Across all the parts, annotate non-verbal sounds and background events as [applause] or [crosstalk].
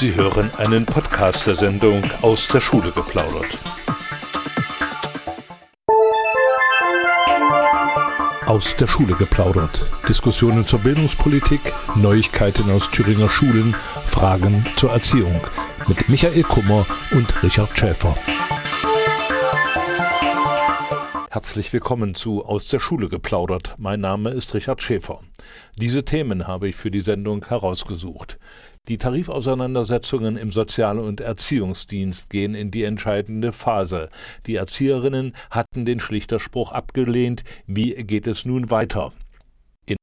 Sie hören einen Podcast der Sendung aus der Schule geplaudert. Aus der Schule geplaudert. Diskussionen zur Bildungspolitik, Neuigkeiten aus Thüringer Schulen, Fragen zur Erziehung. Mit Michael Kummer und Richard Schäfer. Herzlich willkommen zu Aus der Schule geplaudert. Mein Name ist Richard Schäfer. Diese Themen habe ich für die Sendung herausgesucht. Die Tarifauseinandersetzungen im Sozial- und Erziehungsdienst gehen in die entscheidende Phase. Die Erzieherinnen hatten den Schlichterspruch abgelehnt. Wie geht es nun weiter?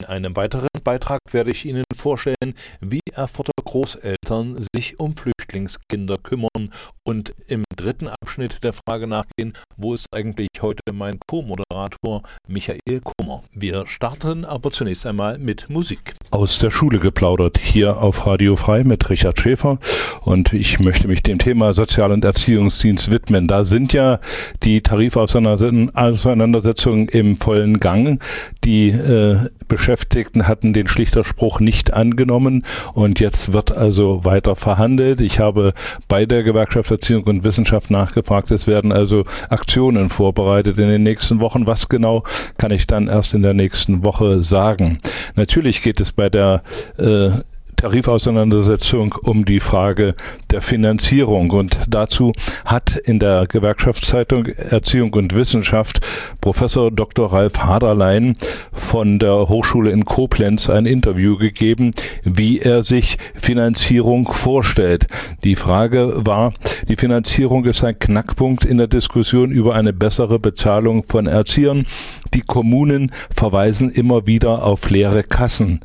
Einem weiteren Beitrag werde ich Ihnen vorstellen, wie Erfurter Großeltern sich um Flüchtlingskinder kümmern und im dritten Abschnitt der Frage nachgehen, wo ist eigentlich heute mein Co-Moderator Michael Kummer. Wir starten aber zunächst einmal mit Musik. Aus der Schule geplaudert, hier auf Radio Frei mit Richard Schäfer und ich möchte mich dem Thema Sozial- und Erziehungsdienst widmen. Da sind ja die Tarifauseinandersetzungen im vollen Gang. Die äh, Beschäftigten hatten den Schlichterspruch nicht angenommen und jetzt wird also weiter verhandelt. Ich habe bei der Gewerkschaft Erziehung und Wissenschaft nachgefragt. Es werden also Aktionen vorbereitet in den nächsten Wochen. Was genau kann ich dann erst in der nächsten Woche sagen? Natürlich geht es bei der äh, Tarifauseinandersetzung um die Frage der Finanzierung. Und dazu hat in der Gewerkschaftszeitung Erziehung und Wissenschaft Professor Dr. Ralf Haderlein von der Hochschule in Koblenz ein Interview gegeben, wie er sich Finanzierung vorstellt. Die Frage war, die Finanzierung ist ein Knackpunkt in der Diskussion über eine bessere Bezahlung von Erziehern. Die Kommunen verweisen immer wieder auf leere Kassen.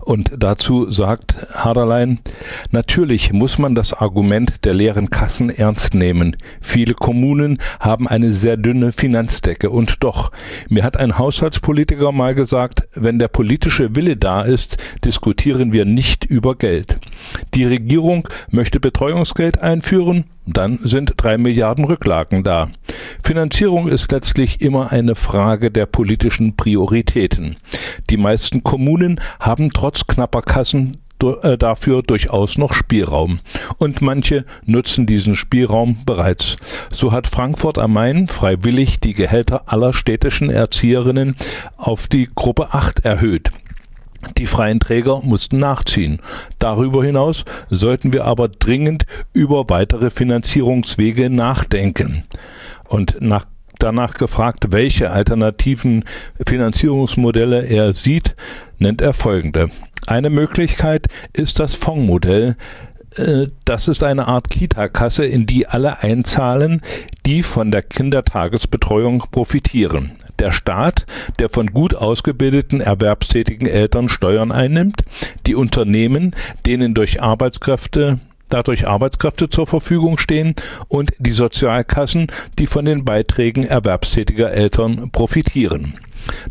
Und dazu sagt Haderlein, natürlich muss man das Argument der leeren Kassen ernst nehmen. Viele Kommunen haben eine sehr dünne Finanzdecke. Und doch, mir hat ein Haushaltspolitiker mal gesagt, wenn der politische Wille da ist, diskutieren wir nicht über Geld. Die Regierung möchte Betreuungsgeld einführen, dann sind drei Milliarden Rücklagen da. Finanzierung ist letztlich immer eine Frage der politischen Prioritäten. Die meisten Kommunen haben trotz knapper Kassen äh, dafür durchaus noch Spielraum. Und manche nutzen diesen Spielraum bereits. So hat Frankfurt am Main freiwillig die Gehälter aller städtischen Erzieherinnen auf die Gruppe 8 erhöht. Die freien Träger mussten nachziehen. Darüber hinaus sollten wir aber dringend über weitere Finanzierungswege nachdenken. Und nach danach gefragt, welche alternativen Finanzierungsmodelle er sieht, nennt er folgende. Eine Möglichkeit ist das Fondsmodell. Äh, das ist eine Art Kita-Kasse, in die alle einzahlen, die von der Kindertagesbetreuung profitieren der Staat, der von gut ausgebildeten erwerbstätigen Eltern Steuern einnimmt, die Unternehmen, denen durch Arbeitskräfte dadurch Arbeitskräfte zur Verfügung stehen und die Sozialkassen, die von den Beiträgen erwerbstätiger Eltern profitieren.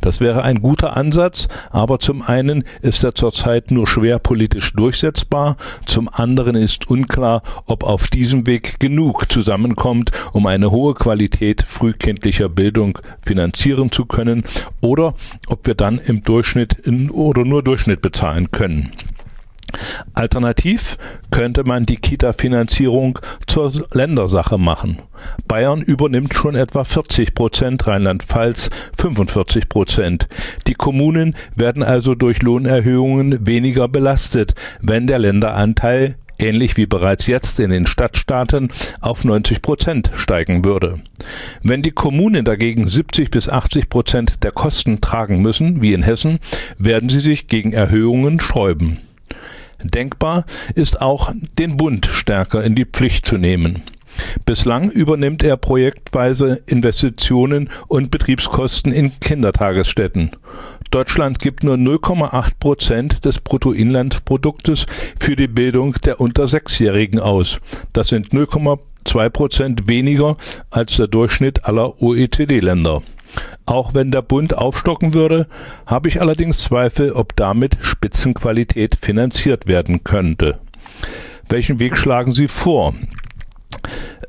Das wäre ein guter Ansatz, aber zum einen ist er zurzeit nur schwer politisch durchsetzbar, zum anderen ist unklar, ob auf diesem Weg genug zusammenkommt, um eine hohe Qualität frühkindlicher Bildung finanzieren zu können oder ob wir dann im Durchschnitt oder nur Durchschnitt bezahlen können. Alternativ könnte man die Kita-Finanzierung zur Ländersache machen. Bayern übernimmt schon etwa 40 Prozent, Rheinland-Pfalz 45 Prozent. Die Kommunen werden also durch Lohnerhöhungen weniger belastet, wenn der Länderanteil ähnlich wie bereits jetzt in den Stadtstaaten, auf 90 Prozent steigen würde. Wenn die Kommunen dagegen 70 bis 80 Prozent der Kosten tragen müssen, wie in Hessen, werden sie sich gegen Erhöhungen sträuben. Denkbar ist auch, den Bund stärker in die Pflicht zu nehmen. Bislang übernimmt er projektweise Investitionen und Betriebskosten in Kindertagesstätten. Deutschland gibt nur 0,8 Prozent des Bruttoinlandproduktes für die Bildung der unter Sechsjährigen aus. Das sind 0,2 Prozent weniger als der Durchschnitt aller OECD-Länder. Auch wenn der Bund aufstocken würde, habe ich allerdings Zweifel, ob damit Spitzenqualität finanziert werden könnte. Welchen Weg schlagen Sie vor?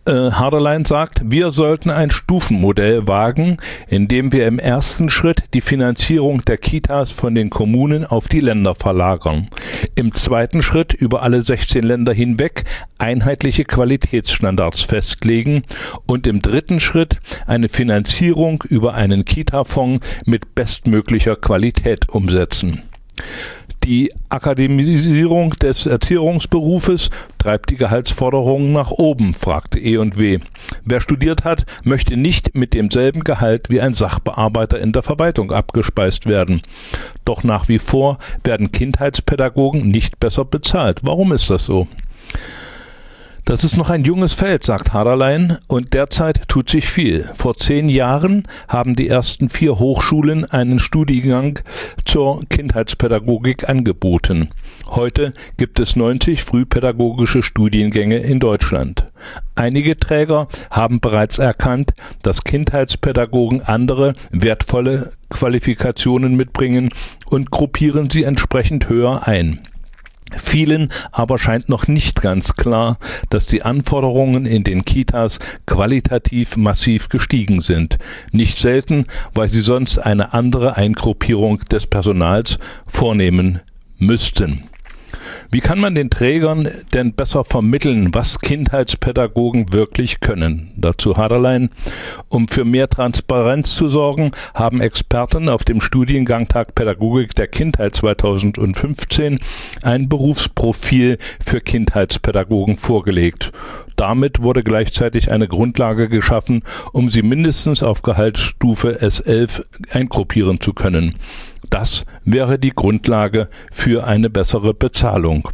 Äh, Harderlein sagt, wir sollten ein Stufenmodell wagen, in dem wir im ersten Schritt die Finanzierung der Kitas von den Kommunen auf die Länder verlagern. Im zweiten Schritt über alle 16 Länder hinweg einheitliche Qualitätsstandards festlegen und im dritten Schritt eine Finanzierung über einen Kita-Fonds mit bestmöglicher Qualität umsetzen. Die Akademisierung des Erziehungsberufes treibt die Gehaltsforderungen nach oben, fragte E&W. Wer studiert hat, möchte nicht mit demselben Gehalt wie ein Sachbearbeiter in der Verwaltung abgespeist werden. Doch nach wie vor werden Kindheitspädagogen nicht besser bezahlt. Warum ist das so? Das ist noch ein junges Feld, sagt Haderlein, und derzeit tut sich viel. Vor zehn Jahren haben die ersten vier Hochschulen einen Studiengang zur Kindheitspädagogik angeboten. Heute gibt es 90 frühpädagogische Studiengänge in Deutschland. Einige Träger haben bereits erkannt, dass Kindheitspädagogen andere wertvolle Qualifikationen mitbringen und gruppieren sie entsprechend höher ein. Vielen aber scheint noch nicht ganz klar, dass die Anforderungen in den Kitas qualitativ massiv gestiegen sind. Nicht selten, weil sie sonst eine andere Eingruppierung des Personals vornehmen müssten. Wie kann man den Trägern denn besser vermitteln, was Kindheitspädagogen wirklich können? Dazu Haderlein. Um für mehr Transparenz zu sorgen, haben Experten auf dem Studiengangtag Pädagogik der Kindheit 2015 ein Berufsprofil für Kindheitspädagogen vorgelegt. Damit wurde gleichzeitig eine Grundlage geschaffen, um sie mindestens auf Gehaltsstufe S11 eingruppieren zu können. Das wäre die Grundlage für eine bessere Bezahlung.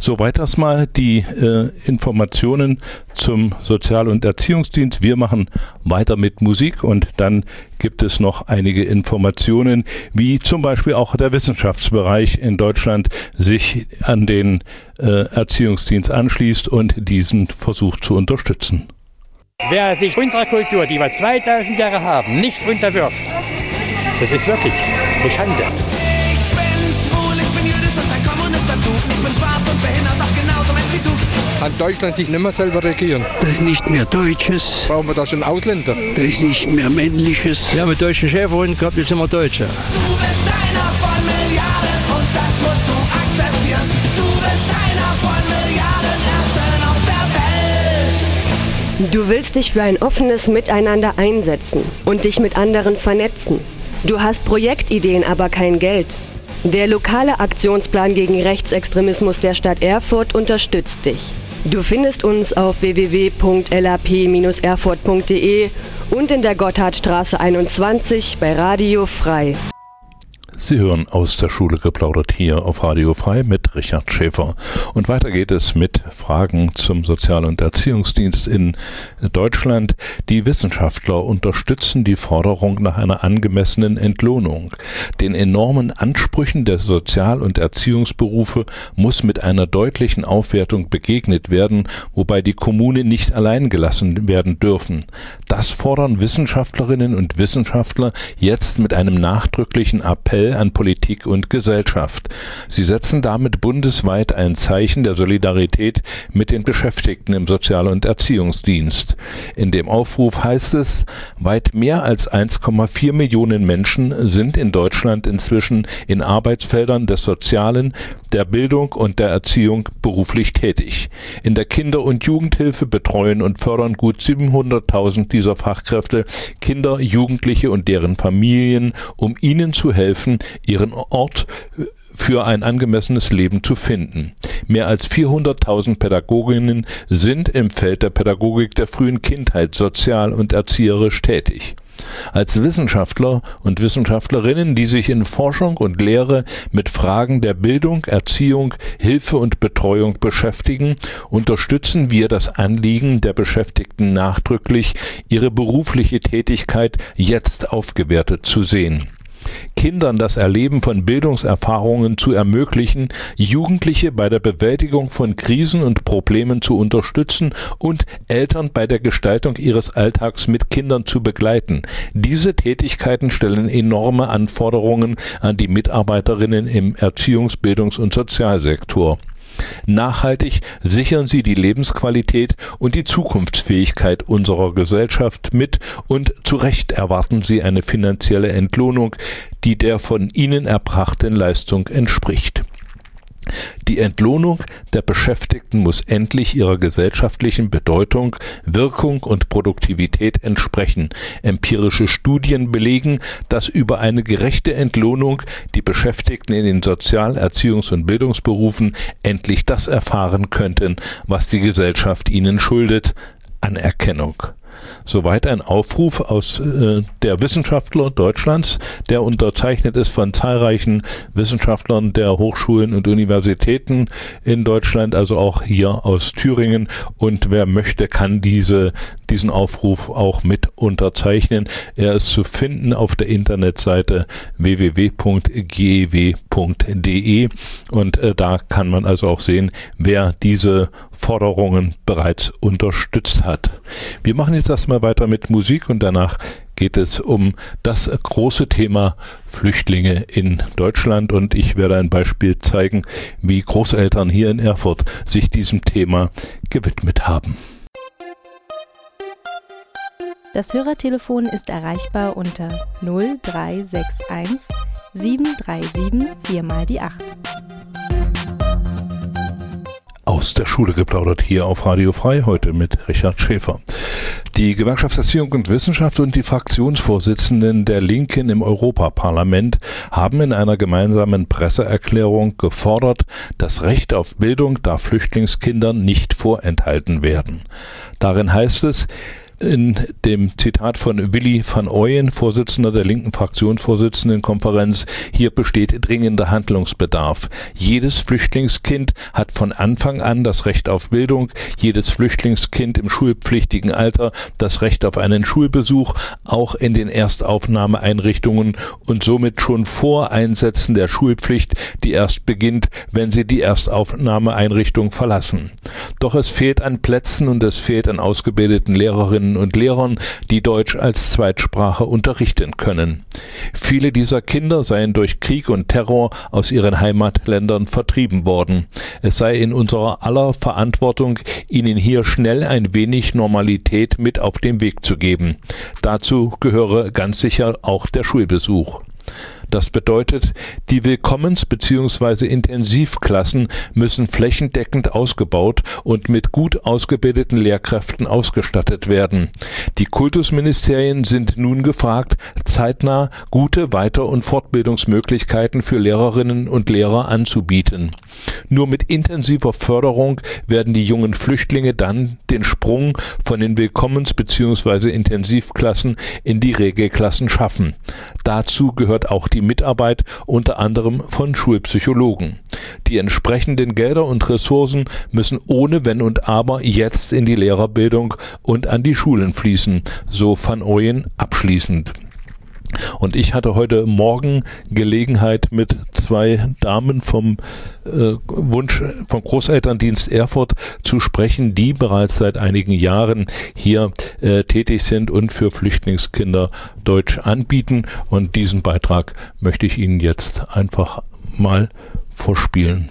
Soweit erstmal die äh, Informationen zum Sozial- und Erziehungsdienst. Wir machen weiter mit Musik und dann gibt es noch einige Informationen, wie zum Beispiel auch der Wissenschaftsbereich in Deutschland sich an den äh, Erziehungsdienst anschließt und diesen versucht zu unterstützen. Wer sich unserer Kultur, die wir 2000 Jahre haben, nicht unterwirft, das ist wirklich eine Schande. Ich bin schwul, ich bin jüdisch und ein Kommunist dazu. Ich bin schwarz und behindert, doch genauso Mensch wie du. Kann Deutschland sich nicht mehr selber regieren? Das ist nicht mehr Deutsches, Brauchen wir da schon Ausländer? das ist nicht mehr Männliches. Wir haben einen deutschen Schäferhund gehabt, jetzt sind wir Deutsche. Du bist einer von Milliarden und das musst du akzeptieren. Du bist einer von Milliarden Herrschern auf der Welt. Du willst dich für ein offenes Miteinander einsetzen und dich mit anderen vernetzen. Du hast Projektideen, aber kein Geld. Der lokale Aktionsplan gegen Rechtsextremismus der Stadt Erfurt unterstützt dich. Du findest uns auf www.lap-erfurt.de und in der Gotthardstraße 21 bei Radio Frei. Sie hören aus der Schule geplaudert hier auf Radio Frei mit Richard Schäfer. Und weiter geht es mit Fragen zum Sozial- und Erziehungsdienst in Deutschland. Die Wissenschaftler unterstützen die Forderung nach einer angemessenen Entlohnung. Den enormen Ansprüchen der Sozial- und Erziehungsberufe muss mit einer deutlichen Aufwertung begegnet werden, wobei die Kommunen nicht allein gelassen werden dürfen. Das fordern Wissenschaftlerinnen und Wissenschaftler jetzt mit einem nachdrücklichen Appell an Politik und Gesellschaft. Sie setzen damit bundesweit ein Zeichen der Solidarität mit den Beschäftigten im Sozial- und Erziehungsdienst. In dem Aufruf heißt es, weit mehr als 1,4 Millionen Menschen sind in Deutschland inzwischen in Arbeitsfeldern des Sozialen, der Bildung und der Erziehung beruflich tätig. In der Kinder- und Jugendhilfe betreuen und fördern gut 700.000 dieser Fachkräfte Kinder, Jugendliche und deren Familien, um ihnen zu helfen, ihren Ort für ein angemessenes Leben zu finden. Mehr als 400.000 Pädagoginnen sind im Feld der Pädagogik der frühen Kindheit sozial und erzieherisch tätig. Als Wissenschaftler und Wissenschaftlerinnen, die sich in Forschung und Lehre mit Fragen der Bildung, Erziehung, Hilfe und Betreuung beschäftigen, unterstützen wir das Anliegen der Beschäftigten nachdrücklich, ihre berufliche Tätigkeit jetzt aufgewertet zu sehen. Kindern das Erleben von Bildungserfahrungen zu ermöglichen, Jugendliche bei der Bewältigung von Krisen und Problemen zu unterstützen und Eltern bei der Gestaltung ihres Alltags mit Kindern zu begleiten. Diese Tätigkeiten stellen enorme Anforderungen an die Mitarbeiterinnen im Erziehungs-, Bildungs- und Sozialsektor. Nachhaltig sichern sie die Lebensqualität und die Zukunftsfähigkeit unserer Gesellschaft mit und zu Recht erwarten sie eine finanzielle Entlohnung, die der von ihnen erbrachten Leistung entspricht. Die Entlohnung der Beschäftigten muss endlich ihrer gesellschaftlichen Bedeutung, Wirkung und Produktivität entsprechen. Empirische Studien belegen, dass über eine gerechte Entlohnung die Beschäftigten in den Sozial-, Erziehungs- und Bildungsberufen endlich das erfahren könnten, was die Gesellschaft ihnen schuldet, Anerkennung. Soweit ein Aufruf aus äh, der Wissenschaftler Deutschlands, der unterzeichnet ist von zahlreichen Wissenschaftlern der Hochschulen und Universitäten in Deutschland, also auch hier aus Thüringen. Und wer möchte, kann diese, diesen Aufruf auch mit unterzeichnen. Er ist zu finden auf der Internetseite www.gew.de und äh, da kann man also auch sehen, wer diese Forderungen bereits unterstützt hat. Wir machen jetzt erstmal weiter mit Musik und danach geht es um das große Thema Flüchtlinge in Deutschland und ich werde ein Beispiel zeigen, wie Großeltern hier in Erfurt sich diesem Thema gewidmet haben. Das Hörertelefon ist erreichbar unter 0361 737 4 mal die 8 aus der Schule geplaudert hier auf Radio Frei heute mit Richard Schäfer. Die Gewerkschaftserziehung und Wissenschaft und die Fraktionsvorsitzenden der Linken im Europaparlament haben in einer gemeinsamen Presseerklärung gefordert, das Recht auf Bildung darf Flüchtlingskindern nicht vorenthalten werden. Darin heißt es, in dem Zitat von Willy van Ooyen, Vorsitzender der linken Fraktionsvorsitzendenkonferenz, hier besteht dringender Handlungsbedarf. Jedes Flüchtlingskind hat von Anfang an das Recht auf Bildung, jedes Flüchtlingskind im schulpflichtigen Alter das Recht auf einen Schulbesuch, auch in den Erstaufnahmeeinrichtungen und somit schon vor Einsetzen der Schulpflicht, die erst beginnt, wenn sie die Erstaufnahmeeinrichtung verlassen. Doch es fehlt an Plätzen und es fehlt an ausgebildeten Lehrerinnen Lehrerinnen und Lehrern, die Deutsch als Zweitsprache unterrichten können. Viele dieser Kinder seien durch Krieg und Terror aus ihren Heimatländern vertrieben worden. Es sei in unserer aller Verantwortung, ihnen hier schnell ein wenig Normalität mit auf den Weg zu geben. Dazu gehöre ganz sicher auch der Schulbesuch. Das bedeutet, die Willkommens- bzw. Intensivklassen müssen flächendeckend ausgebaut und mit gut ausgebildeten Lehrkräften ausgestattet werden. Die Kultusministerien sind nun gefragt, zeitnah gute Weiter- und Fortbildungsmöglichkeiten für Lehrerinnen und Lehrer anzubieten. Nur mit intensiver Förderung werden die jungen Flüchtlinge dann den Sprung von den Willkommens- bzw. Intensivklassen in die Regelklassen schaffen. Dazu gehört auch die die Mitarbeit unter anderem von Schulpsychologen. Die entsprechenden Gelder und Ressourcen müssen ohne Wenn und Aber jetzt in die Lehrerbildung und an die Schulen fließen, so van Ooyen abschließend. Und ich hatte heute Morgen Gelegenheit mit zwei Damen vom äh, Wunsch vom Großelterndienst Erfurt zu sprechen, die bereits seit einigen Jahren hier äh, tätig sind und für Flüchtlingskinder Deutsch anbieten. Und diesen Beitrag möchte ich Ihnen jetzt einfach mal vorspielen.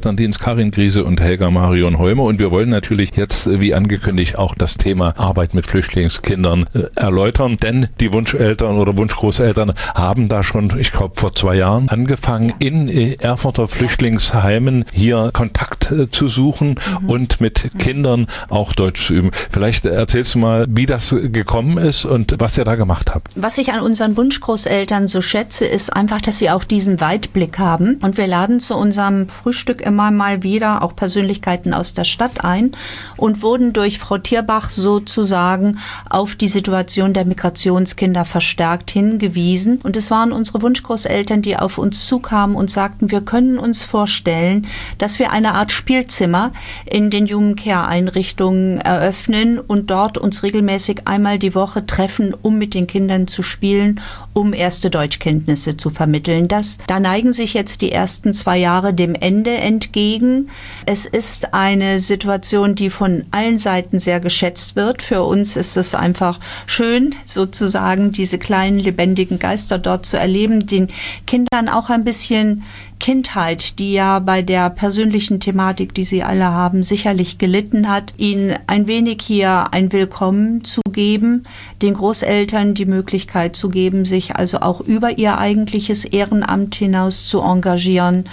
Dienst Karin Griese und Helga Marion Holme und wir wollen natürlich jetzt, wie angekündigt, auch das Thema Arbeit mit Flüchtlingskindern äh, erläutern, denn die Wunscheltern oder Wunschgroßeltern haben da schon, ich glaube, vor zwei Jahren angefangen, in äh, Erfurter Flüchtlingsheimen hier Kontakt äh, zu suchen mhm. und mit mhm. Kindern auch Deutsch zu üben. Vielleicht erzählst du mal, wie das gekommen ist und was ihr da gemacht habt. Was ich an unseren Wunschgroßeltern so schätze, ist einfach, dass sie auch diesen Weitblick haben und wir laden zu unserem Frühstück immer mal wieder auch Persönlichkeiten aus der Stadt ein und wurden durch Frau Tierbach sozusagen auf die Situation der Migrationskinder verstärkt hingewiesen. Und es waren unsere Wunschgroßeltern, die auf uns zukamen und sagten, wir können uns vorstellen, dass wir eine Art Spielzimmer in den Jugendcare-Einrichtungen eröffnen und dort uns regelmäßig einmal die Woche treffen, um mit den Kindern zu spielen, um erste Deutschkenntnisse zu vermitteln. Das, da neigen sich jetzt die ersten zwei Jahre dem Ende entgegen. Es ist eine Situation, die von allen Seiten sehr geschätzt wird. Für uns ist es einfach schön, sozusagen diese kleinen lebendigen Geister dort zu erleben, den Kindern auch ein bisschen Kindheit, die ja bei der persönlichen Thematik, die Sie alle haben, sicherlich gelitten hat, ihnen ein wenig hier ein Willkommen zu geben, den Großeltern die Möglichkeit zu geben, sich also auch über ihr eigentliches Ehrenamt hinaus zu engagieren.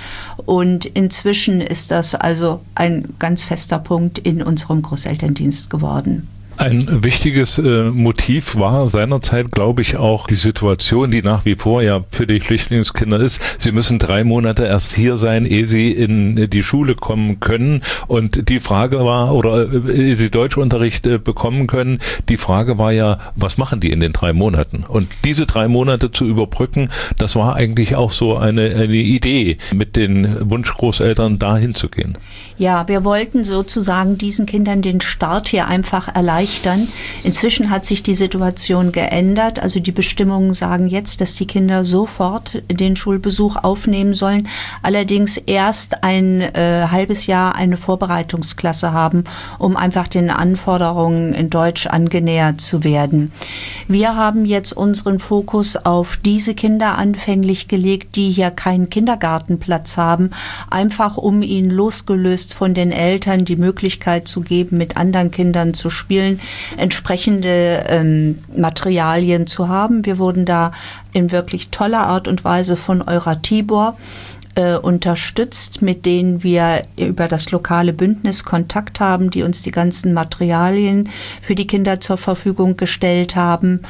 Und inzwischen ist das also ein ganz fester Punkt in unserem Großelterndienst geworden. Ein wichtiges äh, Motiv war seinerzeit, glaube ich, auch die Situation, die nach wie vor ja für die Flüchtlingskinder ist. Sie müssen drei Monate erst hier sein, ehe sie in die Schule kommen können. Und die Frage war, oder äh, sie Deutschunterricht äh, bekommen können, die Frage war ja, was machen die in den drei Monaten? Und diese drei Monate zu überbrücken, das war eigentlich auch so eine, eine Idee, mit den Wunschgroßeltern dahin zu gehen. Ja, wir wollten sozusagen diesen Kindern den Start hier einfach erleichtern erleichtern. Inzwischen hat sich die Situation geändert. Also die Bestimmungen sagen jetzt, dass die Kinder sofort den Schulbesuch aufnehmen sollen, allerdings erst ein äh, halbes Jahr eine Vorbereitungsklasse haben, um einfach den Anforderungen in Deutsch angenähert zu werden. Wir haben jetzt unseren Fokus auf diese Kinder anfänglich gelegt, die hier keinen Kindergartenplatz haben, einfach um ihnen losgelöst von den Eltern die Möglichkeit zu geben, mit anderen Kindern zu spielen, entsprechende ähm, Materialien zu haben. Wir wurden da in wirklich toller Art und Weise von Euratibor äh, unterstützt, mit denen wir über das lokale Bündnis Kontakt haben, die uns die ganzen Materialien für die Kinder zur Verfügung gestellt haben.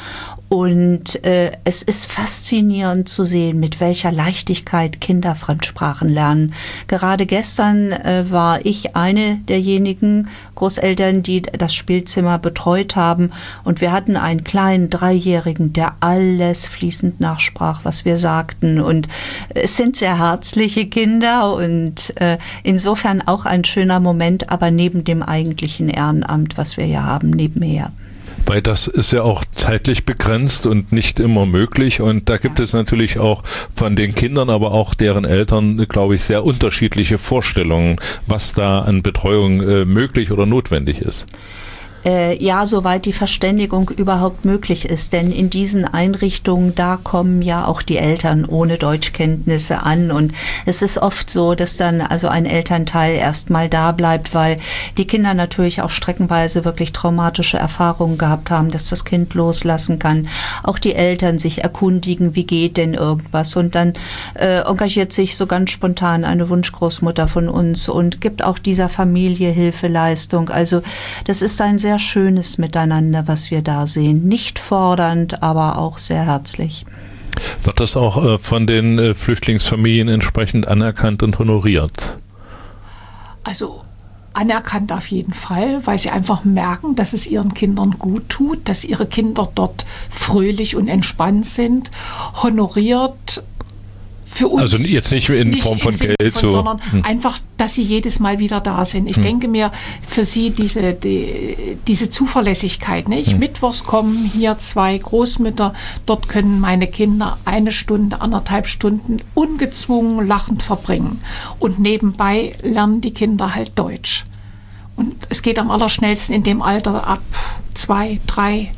Und äh, es ist faszinierend zu sehen, mit welcher Leichtigkeit Kinder Fremdsprachen lernen. Gerade gestern äh, war ich eine derjenigen Großeltern, die das Spielzimmer betreut haben. Und wir hatten einen kleinen Dreijährigen, der alles fließend nachsprach, was wir sagten. Und es sind sehr herzliche Kinder und äh, insofern auch ein schöner Moment, aber neben dem eigentlichen Ehrenamt, was wir ja haben, nebenher. Weil das ist ja auch zeitlich begrenzt und nicht immer möglich. Und da gibt es natürlich auch von den Kindern, aber auch deren Eltern, glaube ich, sehr unterschiedliche Vorstellungen, was da an Betreuung äh, möglich oder notwendig ist äh, ja, soweit die Verständigung überhaupt möglich ist. Denn in diesen Einrichtungen, da kommen ja auch die Eltern ohne Deutschkenntnisse an. Und es ist oft so, dass dann also ein Elternteil erstmal da bleibt, weil die Kinder natürlich auch streckenweise wirklich traumatische Erfahrungen gehabt haben, dass das Kind loslassen kann. Auch die Eltern sich erkundigen, wie geht denn irgendwas. Und dann äh, engagiert sich so ganz spontan eine Wunschgroßmutter von uns und gibt auch dieser Familie Hilfeleistung. Also das ist ein sehr sehr schönes Miteinander, was wir da sehen. Nicht fordernd, aber auch sehr herzlich. Wird das auch äh, von den äh, Flüchtlingsfamilien entsprechend anerkannt und honoriert? Also anerkannt auf jeden Fall, weil sie einfach merken, dass es ihren Kindern gut tut, dass ihre Kinder dort fröhlich und entspannt sind. Honoriert für uns. Also jetzt nicht in nicht Form von Geld, von, so. sondern hm. einfach, dass sie jedes Mal wieder da sind. Ich hm. denke mir, für sie diese, die, diese Zuverlässigkeit, nicht? Hm. Mittwochs kommen hier zwei Großmütter, dort können meine Kinder eine Stunde, anderthalb Stunden ungezwungen lachend verbringen. Und nebenbei lernen die Kinder halt Deutsch. Und es geht am allerschnellsten in dem Alter ab zwei, drei,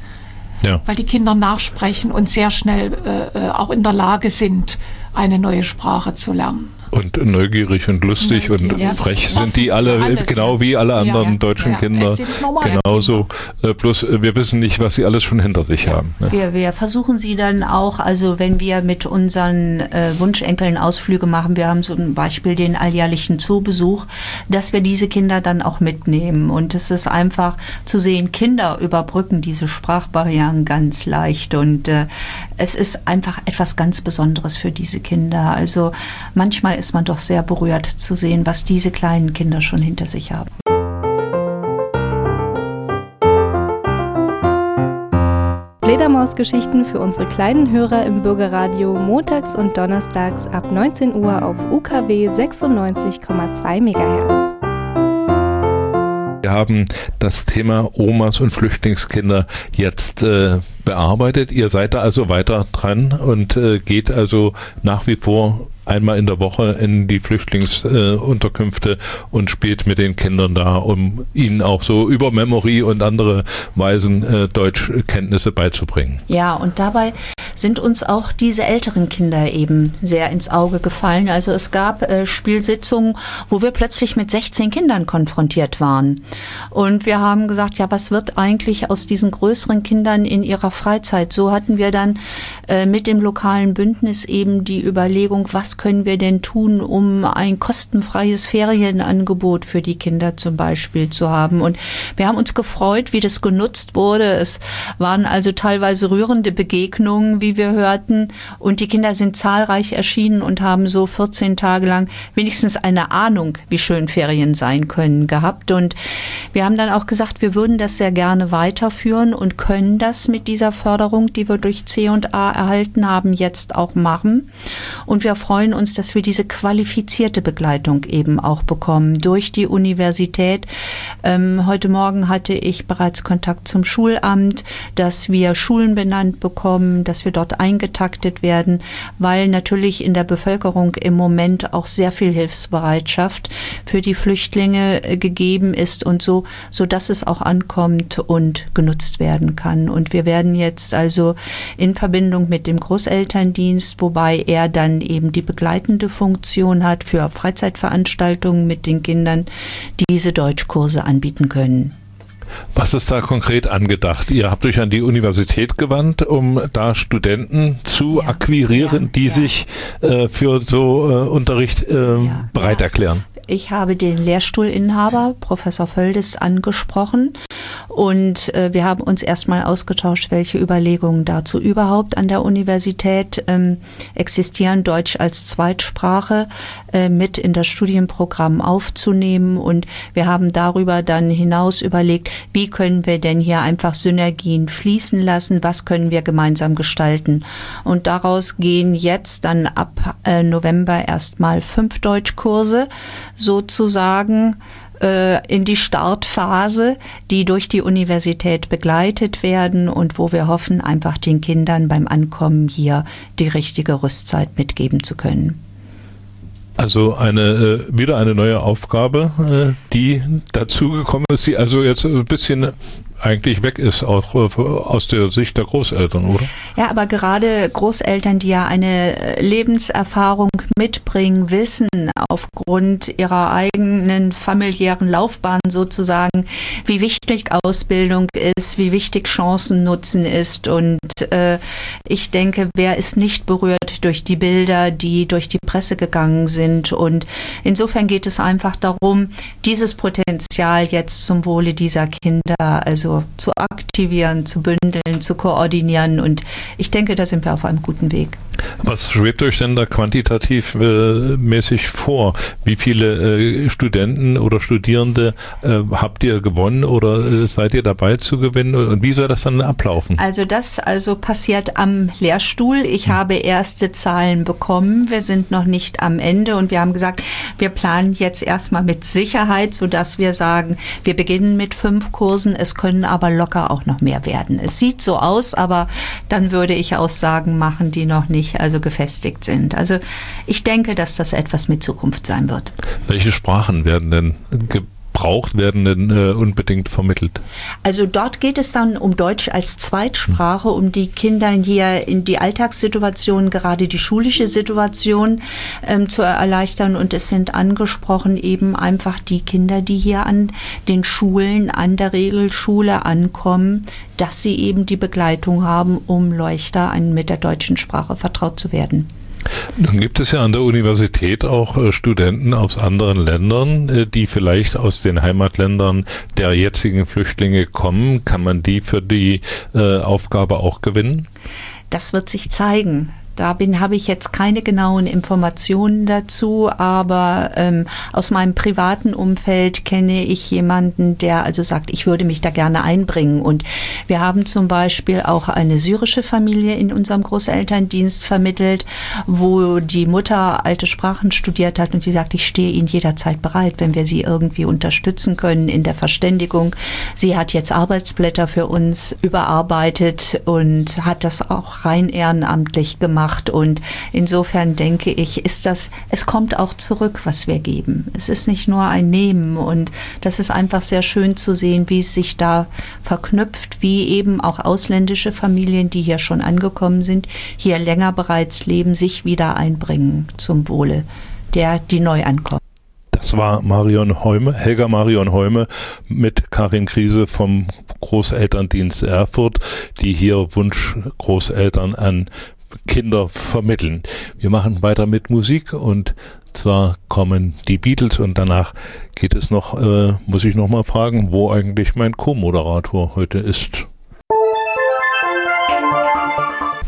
ja. weil die Kinder nachsprechen und sehr schnell äh, äh auch in der Lage sind, eine neue Sprache zu lernen. Und neugierig und lustig Neugierig. und ja. frech sind die alle, alles, genau wie alle anderen ja, ja. deutschen Kinder. Genauso. Kinder. Äh, bloß äh, wir wissen nicht, was sie alles schon hinter sich haben. Ne? Wir, wir, versuchen sie dann auch, also wenn wir mit unseren äh, Wunschenkeln Ausflüge machen, wir haben zum Beispiel den alljährlichen Zoobesuch, dass wir diese Kinder dann auch mitnehmen. Und es ist einfach zu sehen, Kinder überbrücken diese Sprachbarrieren ganz leicht. Und äh, es ist einfach etwas ganz Besonderes für diese Kinder. Also manchmal ist man doch sehr berührt zu sehen, was diese kleinen Kinder schon hinter sich haben. Fledermausgeschichten für unsere kleinen Hörer im Bürgerradio montags und donnerstags ab 19 Uhr auf UKW 96,2 MHz. Wir haben das Thema Omas und Flüchtlingskinder jetzt äh, bearbeitet. Ihr seid da also weiter dran und äh, geht also nach wie vor einmal in der Woche in die Flüchtlingsunterkünfte äh, und spielt mit den Kindern da, um ihnen auch so über Memory und andere Weisen äh, Deutschkenntnisse beizubringen. Ja, und dabei sind uns auch diese älteren Kinder eben sehr ins Auge gefallen. Also es gab äh, Spielsitzungen, wo wir plötzlich mit 16 Kindern konfrontiert waren. Und wir haben gesagt, ja, was wird eigentlich aus diesen größeren Kindern in ihrer Freizeit? So hatten wir dann äh, mit dem lokalen Bündnis eben die Überlegung, was können wir denn tun, um ein kostenfreies Ferienangebot für die Kinder zum Beispiel zu haben. Und wir haben uns gefreut, wie das genutzt wurde. Es waren also teilweise rührende Begegnungen, wie wir hörten. Und die Kinder sind zahlreich erschienen und haben so 14 Tage lang wenigstens eine Ahnung, wie schön Ferien sein können, gehabt. Und wir haben dann auch gesagt, wir würden das sehr gerne weiterführen und können das mit dieser Förderung, die wir durch C&A erhalten haben, jetzt auch machen. Und wir freuen uns, dass wir diese qualifizierte Begleitung eben auch bekommen durch die Universität. Ähm, heute Morgen hatte ich bereits Kontakt zum Schulamt, dass wir Schulen benannt bekommen, dass wir dort eingetaktet werden, weil natürlich in der Bevölkerung im Moment auch sehr viel Hilfsbereitschaft für die Flüchtlinge äh, gegeben ist und so, so dass es auch ankommt und genutzt werden kann. Und wir werden jetzt also in Verbindung mit dem Großelterndienst, wobei er dann eben die begleitende Funktion hat für Freizeitveranstaltungen mit den Kindern, diese Deutschkurse anbieten können. Was ist da konkret angedacht? Ihr habt euch an die Universität gewandt, um da Studenten zu ja, akquirieren, ja, die ja. sich äh, für so äh, Unterricht äh, bereit erklären. Ich habe den Lehrstuhlinhaber, Professor Völdes, angesprochen und äh, wir haben uns erstmal ausgetauscht, welche Überlegungen dazu überhaupt an der Universität ähm, existieren, Deutsch als Zweitsprache äh, mit in das Studienprogramm aufzunehmen. Und wir haben darüber dann hinaus überlegt, wie können wir denn hier einfach Synergien fließen lassen, was können wir gemeinsam gestalten. Und daraus gehen jetzt dann ab äh, November erstmal fünf Deutschkurse sozusagen äh, in die Startphase, die durch die Universität begleitet werden und wo wir hoffen, einfach den Kindern beim Ankommen hier die richtige Rüstzeit mitgeben zu können. Also eine äh, wieder eine neue Aufgabe, äh, die dazugekommen ist, die also jetzt ein bisschen eigentlich weg ist, auch äh, aus der Sicht der Großeltern, oder? Ja, aber gerade Großeltern, die ja eine Lebenserfahrung mitbringen, wissen aufgrund ihrer eigenen familiären Laufbahn sozusagen, wie wichtig Ausbildung ist, wie wichtig Chancen nutzen ist. Und äh, ich denke, wer ist nicht berührt durch die Bilder, die durch die Presse gegangen sind? Und insofern geht es einfach darum, dieses Potenzial jetzt zum Wohle dieser Kinder, also zu aktivieren, zu bündeln, zu koordinieren. Und ich denke, da sind wir auf einem guten Weg. Was schwebt euch denn da quantitativ äh, mäßig vor? Wie viele äh, Studenten oder Studierende äh, habt ihr gewonnen oder äh, seid ihr dabei zu gewinnen? Und wie soll das dann ablaufen? Also das also passiert am Lehrstuhl. Ich hm. habe erste Zahlen bekommen. Wir sind noch nicht am Ende und wir haben gesagt, wir planen jetzt erstmal mit Sicherheit, sodass wir sagen, wir beginnen mit fünf Kursen. Es können aber locker auch noch mehr werden. Es sieht so aus, aber dann würde ich Aussagen machen, die noch nicht also gefestigt sind. Also ich denke, dass das etwas mit Zukunft sein wird. Welche Sprachen werden denn gebraucht, werden denn äh, unbedingt vermittelt? Also dort geht es dann um Deutsch als Zweitsprache, um die Kinder hier in die Alltagssituation, gerade die schulische Situation ähm, zu erleichtern. Und es sind angesprochen eben einfach die Kinder, die hier an den Schulen, an der Regelschule ankommen, dass sie eben die Begleitung haben, um Leuchter mit der deutschen Sprache vertraut zu werden. Nun gibt es ja an der Universität auch äh, Studenten aus anderen Ländern, äh, die vielleicht aus den Heimatländern der jetzigen Flüchtlinge kommen. Kann man die für die äh, Aufgabe auch gewinnen? Das wird sich zeigen. Da bin, habe ich jetzt keine genauen Informationen dazu, aber ähm, aus meinem privaten Umfeld kenne ich jemanden, der also sagt, ich würde mich da gerne einbringen. Und wir haben zum Beispiel auch eine syrische Familie in unserem Großelterndienst vermittelt, wo die Mutter alte Sprachen studiert hat und sie sagt, ich stehe Ihnen jederzeit bereit, wenn wir Sie irgendwie unterstützen können in der Verständigung. Sie hat jetzt Arbeitsblätter für uns überarbeitet und hat das auch rein ehrenamtlich gemacht gemacht. Und insofern denke ich, ist das, es kommt auch zurück, was wir geben. Es ist nicht nur ein Nehmen. Und das ist einfach sehr schön zu sehen, wie es sich da verknüpft, wie eben auch ausländische Familien, die hier schon angekommen sind, hier länger bereits leben, sich wieder einbringen zum Wohle der, die neu ankommen. Das war Marion Heume, Helga Marion Heume mit Karin Krise vom Großelterndienst Erfurt, die hier Wunschgroßeltern an Kinder vermitteln. Wir machen weiter mit Musik und zwar kommen die Beatles und danach geht es noch, äh, muss ich noch mal fragen, wo eigentlich mein Co-Moderator heute ist.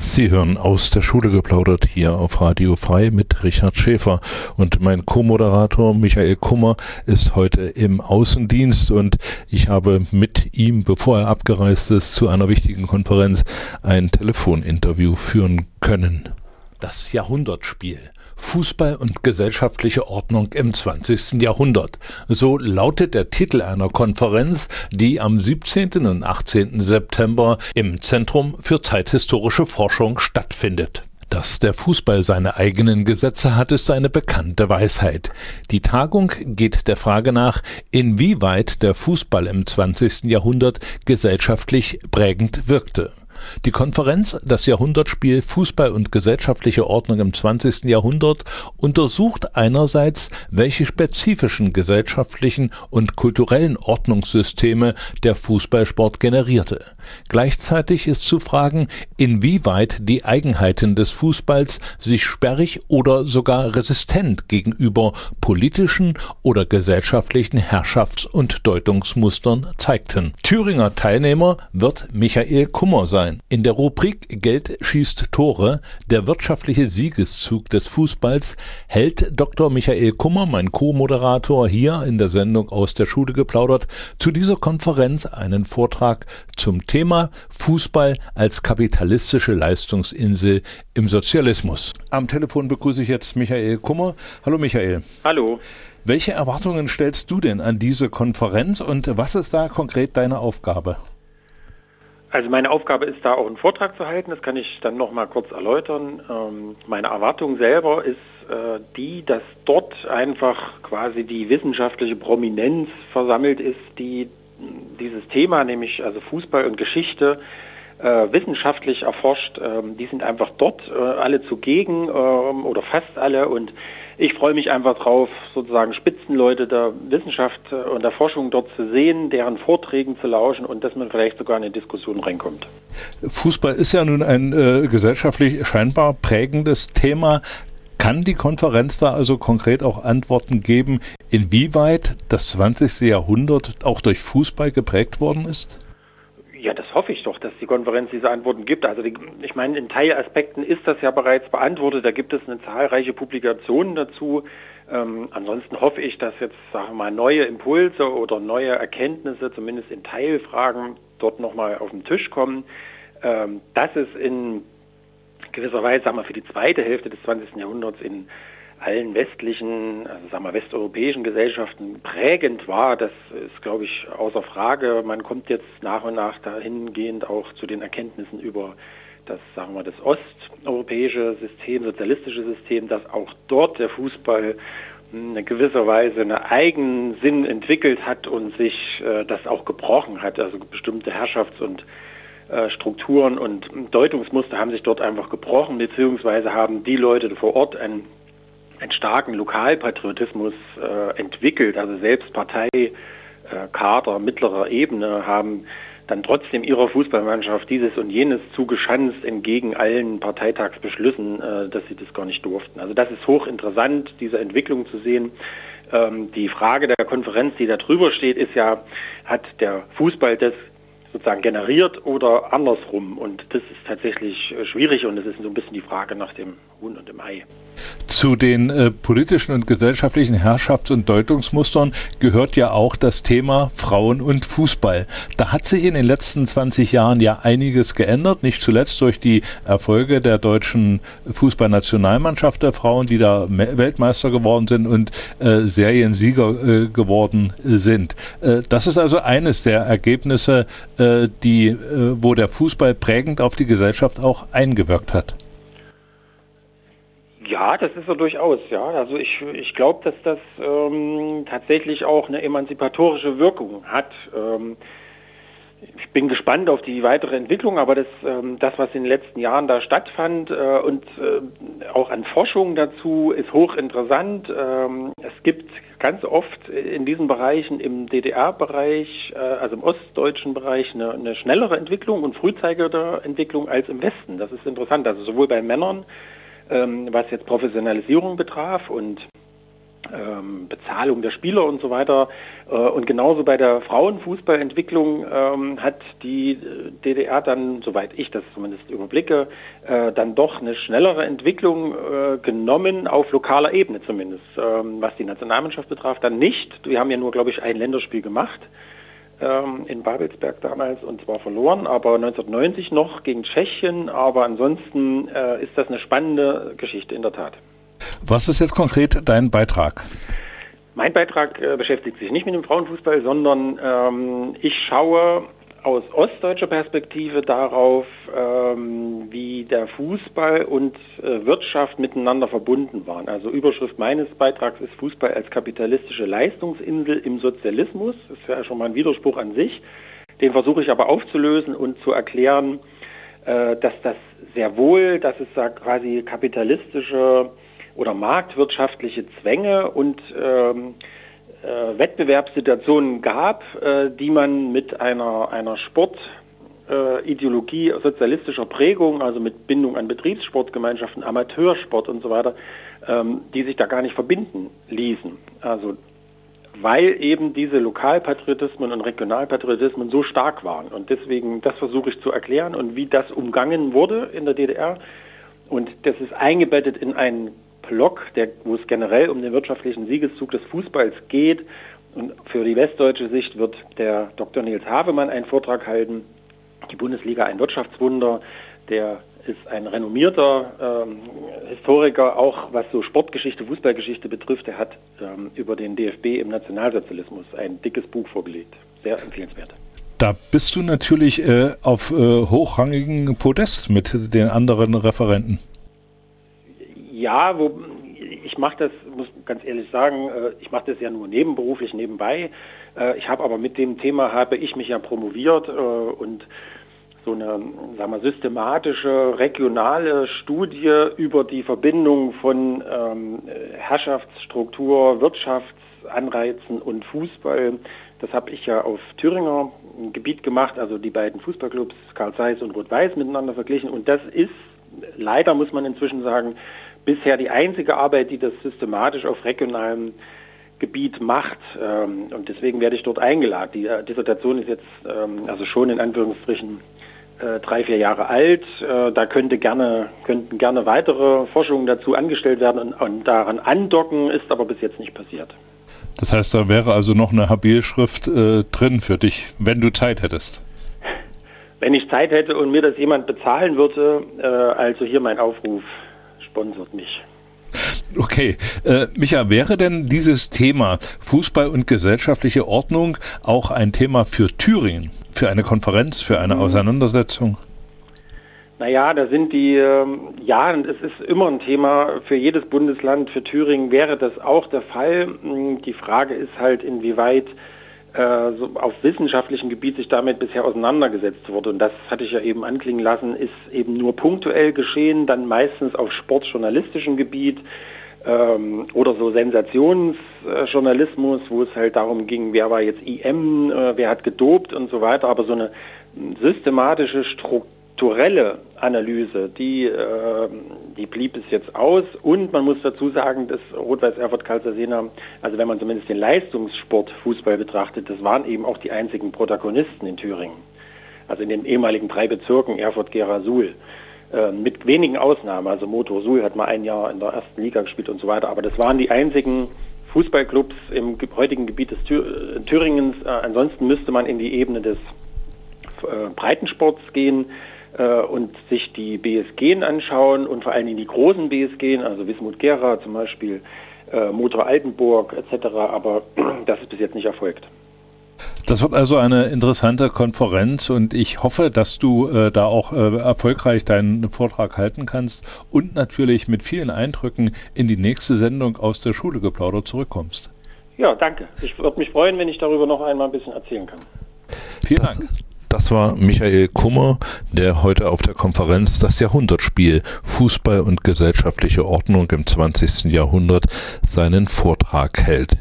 Sie hören aus der Schule geplaudert hier auf Radio Frei mit Richard Schäfer und mein Co-Moderator Michael Kummer ist heute im Außendienst und ich habe mit ihm, bevor er abgereist ist, zu einer wichtigen Konferenz ein Telefoninterview führen können. Das Jahrhundertspiel. Fußball und gesellschaftliche Ordnung im 20. Jahrhundert. So lautet der Titel einer Konferenz, die am 17. und 18. September im Zentrum für zeithistorische Forschung stattfindet. Dass der Fußball seine eigenen Gesetze hat, ist eine bekannte Weisheit. Die Tagung geht der Frage nach, inwieweit der Fußball im 20. Jahrhundert gesellschaftlich prägend wirkte. Die Konferenz Das Jahrhundertspiel Fußball und gesellschaftliche Ordnung im 20. Jahrhundert untersucht einerseits, welche spezifischen gesellschaftlichen und kulturellen Ordnungssysteme der Fußballsport generierte. Gleichzeitig ist zu fragen, inwieweit die Eigenheiten des Fußballs sich sperrig oder sogar resistent gegenüber politischen oder gesellschaftlichen Herrschafts- und Deutungsmustern zeigten. Thüringer Teilnehmer wird Michael Kummer sein sein. In der Rubrik Geld schießt Tore, der wirtschaftliche Siegeszug des Fußballs, hält Dr. Michael Kummer, mein Co-Moderator, hier in der Sendung aus der Schule geplaudert, zu dieser Konferenz einen Vortrag zum Thema Fußball als kapitalistische Leistungsinsel im Sozialismus. Am Telefon begrüße ich jetzt Michael Kummer. Hallo Michael. Hallo. Welche Erwartungen stellst du denn an diese Konferenz und was ist da konkret deine Aufgabe? Also meine Aufgabe ist da auch einen Vortrag zu halten, das kann ich dann noch mal kurz erläutern. Ähm, meine Erwartung selber ist äh, die, dass dort einfach quasi die wissenschaftliche Prominenz versammelt ist, die dieses Thema, nämlich also Fußball und Geschichte, äh, wissenschaftlich erforscht. Ähm, die sind einfach dort äh, alle zugegen ähm, oder fast alle und ich freue mich einfach drauf, sozusagen Spitzenleute der Wissenschaft äh, und der Forschung dort zu sehen, deren Vorträgen zu lauschen und dass man vielleicht sogar in eine Diskussion reinkommt. Fußball ist ja nun ein äh, gesellschaftlich scheinbar prägendes Thema. Kann die Konferenz da also konkret auch Antworten geben, inwieweit das 20. Jahrhundert auch durch Fußball geprägt worden ist? Ja, das hoffe ich doch, dass die Konferenz diese Antworten gibt. Also die, ich meine, in Teilaspekten ist das ja bereits beantwortet. Da gibt es eine zahlreiche Publikationen dazu. Ähm, ansonsten hoffe ich, dass jetzt, sagen wir mal, neue Impulse oder neue Erkenntnisse, zumindest in Teilfragen, dort nochmal auf den Tisch kommen. Ähm, dass es in gewisser Weise, sagen wir, für die zweite Hälfte des 20. Jahrhunderts in allen westlichen, also sagen wir westeuropäischen Gesellschaften prägend war, das ist, glaube ich, außer Frage. Man kommt jetzt nach und nach dahingehend auch zu den Erkenntnissen über das, sagen wir, das osteuropäische System, sozialistische System, dass auch dort der Fußball in gewisser Weise einen eigenen Sinn entwickelt hat und sich äh, das auch gebrochen hat. Also bestimmte Herrschafts- und äh, Strukturen und Deutungsmuster haben sich dort einfach gebrochen, beziehungsweise haben die Leute vor Ort ein einen starken Lokalpatriotismus äh, entwickelt. Also selbst Parteikader äh, mittlerer Ebene haben dann trotzdem ihrer Fußballmannschaft dieses und jenes zugeschanzt entgegen allen Parteitagsbeschlüssen, äh, dass sie das gar nicht durften. Also das ist hochinteressant, diese Entwicklung zu sehen. Ähm, die Frage der Konferenz, die da drüber steht, ist ja, hat der Fußball das sozusagen generiert oder andersrum? Und das ist tatsächlich äh, schwierig und das ist so ein bisschen die Frage nach dem Huhn und dem Ei. Zu den äh, politischen und gesellschaftlichen Herrschafts- und Deutungsmustern gehört ja auch das Thema Frauen und Fußball. Da hat sich in den letzten 20 Jahren ja einiges geändert, nicht zuletzt durch die Erfolge der deutschen Fußballnationalmannschaft der Frauen, die da Weltmeister geworden sind und äh, Seriensieger äh, geworden sind. Äh, das ist also eines der Ergebnisse, äh, die, äh, wo der Fußball prägend auf die Gesellschaft auch eingewirkt hat. Ja, das ist er durchaus, ja. Also ich, ich glaube, dass das ähm, tatsächlich auch eine emanzipatorische Wirkung hat. Ähm, ich bin gespannt auf die weitere Entwicklung, aber das, ähm, das was in den letzten Jahren da stattfand äh, und äh, auch an Forschung dazu, ist hochinteressant. Ähm, es gibt ganz oft in diesen Bereichen, im DDR-Bereich, äh, also im ostdeutschen Bereich, eine, eine schnellere Entwicklung und frühzeitigere Entwicklung als im Westen. Das ist interessant. Also sowohl bei Männern, ähm, was jetzt Professionalisierung betraf und Bezahlung der Spieler und so weiter. Äh, und genauso bei der Frauenfußballentwicklung ähm, hat die äh, DDR dann, soweit ich das zumindest überblicke, äh, dann doch eine schnellere Entwicklung genommen, auf lokaler Ebene zumindest. Ähm, was die Nationalmannschaft betraf, dann nicht. Wir haben ja nur, glaube ich, ein Länderspiel gemacht ähm, in Babelsberg damals und zwar verloren, aber 1990 noch gegen Tschechien. Aber ansonsten ist das eine spannende Geschichte in der Tat. Was ist jetzt konkret dein Beitrag? Mein Beitrag äh, beschäftigt sich nicht mit dem Frauenfußball, sondern ähm, ich schaue aus ostdeutscher Perspektive darauf, ähm, wie der Fußball und äh, Wirtschaft miteinander verbunden waren. Also Überschrift meines Beitrags ist Fußball als kapitalistische Leistungsinsel im Sozialismus. Das ist ja schon mal ein Widerspruch an sich. Den versuche ich aber aufzulösen und zu erklären, äh, dass das sehr wohl, dass es da quasi kapitalistische oder marktwirtschaftliche Zwänge und ähm, äh, Wettbewerbssituationen gab, äh, die man mit einer, einer Sportideologie äh, sozialistischer Prägung, also mit Bindung an Betriebssportgemeinschaften, Amateursport und so weiter, ähm, die sich da gar nicht verbinden ließen. Also weil eben diese Lokalpatriotismen und Regionalpatriotismen so stark waren. Und deswegen, das versuche ich zu erklären und wie das umgangen wurde in der DDR. Und das ist eingebettet in einen Block, der, wo es generell um den wirtschaftlichen Siegeszug des Fußballs geht. Und für die westdeutsche Sicht wird der Dr. Nils Havemann einen Vortrag halten, die Bundesliga ein Wirtschaftswunder, der ist ein renommierter ähm, Historiker, auch was so Sportgeschichte, Fußballgeschichte betrifft. Er hat ähm, über den DFB im Nationalsozialismus ein dickes Buch vorgelegt. Sehr empfehlenswert. Da bist du natürlich äh, auf äh, hochrangigen Podest mit den anderen Referenten. Ja, wo, ich mache das, muss ganz ehrlich sagen, äh, ich mache das ja nur nebenberuflich nebenbei. Äh, ich habe aber mit dem Thema habe ich mich ja promoviert äh, und so eine sagen wir, systematische regionale Studie über die Verbindung von ähm, Herrschaftsstruktur, Wirtschaftsanreizen und Fußball. Das habe ich ja auf Thüringer Gebiet gemacht, also die beiden Fußballclubs Karl Zeiss und Rot-Weiß miteinander verglichen. Und das ist leider, muss man inzwischen sagen, bisher die einzige Arbeit, die das systematisch auf regionalem Gebiet macht. Ähm, und deswegen werde ich dort eingeladen. Die äh, Dissertation ist jetzt ähm, also schon in Anführungsstrichen äh, drei, vier Jahre alt. Äh, da könnte gerne, könnten gerne weitere Forschungen dazu angestellt werden und, und daran andocken, ist aber bis jetzt nicht passiert. Das heißt, da wäre also noch eine Habilschrift äh, drin für dich, wenn du Zeit hättest. Wenn ich Zeit hätte und mir das jemand bezahlen würde, äh, also hier mein Aufruf, sponsert mich. Okay, äh, Micha, wäre denn dieses Thema Fußball und gesellschaftliche Ordnung auch ein Thema für Thüringen, für eine Konferenz, für eine mhm. Auseinandersetzung? Naja, da sind die, ähm, ja, und es ist immer ein Thema für jedes Bundesland, für Thüringen wäre das auch der Fall. Hm, die Frage ist halt, inwieweit äh, so auf wissenschaftlichem Gebiet sich damit bisher auseinandergesetzt wurde. Und das hatte ich ja eben anklingen lassen, ist eben nur punktuell geschehen, dann meistens auf sportjournalistischem Gebiet ähm, oder so Sensationsjournalismus, wo es halt darum ging, wer war jetzt IM, äh, wer hat gedopt und so weiter. Aber so eine systematische Struktur strukturelle Analyse, die, äh, die blieb es jetzt aus. Und man muss dazu sagen, dass Rot-Weiß Erfurt Karlsruhe also wenn man zumindest den Leistungssport Fußball betrachtet, das waren eben auch die einzigen Protagonisten in Thüringen. Also in den ehemaligen drei Bezirken Erfurt, Gera, Suhl. Äh, mit wenigen Ausnahmen. Also Motor Suhl hat mal ein Jahr in der ersten Liga gespielt und so weiter. Aber das waren die einzigen Fußballclubs im heutigen Gebiet des Thür Thüringens. Äh, ansonsten müsste man in die Ebene des äh, Breitensports gehen und sich die BSG anschauen und vor allen Dingen die großen BSG, also Wismut Gera zum Beispiel, äh, Motor Altenburg etc., aber [clears throat] das ist bis jetzt nicht erfolgt. Das wird also eine interessante Konferenz und ich hoffe, dass du äh, da auch äh, erfolgreich deinen Vortrag halten kannst und natürlich mit vielen Eindrücken in die nächste Sendung aus der Schule geplaudert zurückkommst. Ja, danke. Ich würde mich freuen, wenn ich darüber noch einmal ein bisschen erzählen kann. Vielen Dank. Das war Michael Kummer, der heute auf der Konferenz Das Jahrhundertspiel Fußball und gesellschaftliche Ordnung im 20. Jahrhundert seinen Vortrag hält.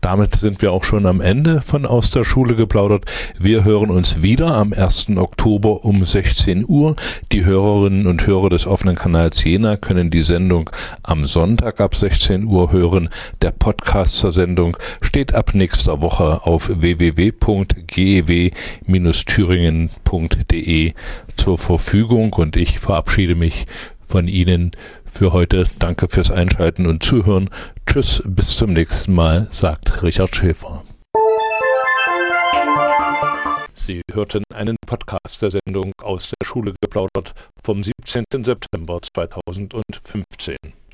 Damit sind wir auch schon am Ende von Aus der Schule geplaudert. Wir hören uns wieder am 1. Oktober um 16 Uhr. Die Hörerinnen und Hörer des offenen Kanals Jena können die Sendung am Sonntag ab 16 Uhr hören. Der Podcast zur Sendung steht ab nächster Woche auf www.gew-thüringen.de zur Verfügung und ich verabschiede mich von Ihnen für heute. Danke fürs Einschalten und Zuhören. Tschüss, bis zum nächsten Mal, sagt Richard Schäfer. Sie hörten einen Podcast der Sendung aus der Schule geplaudert vom 17. September 2015.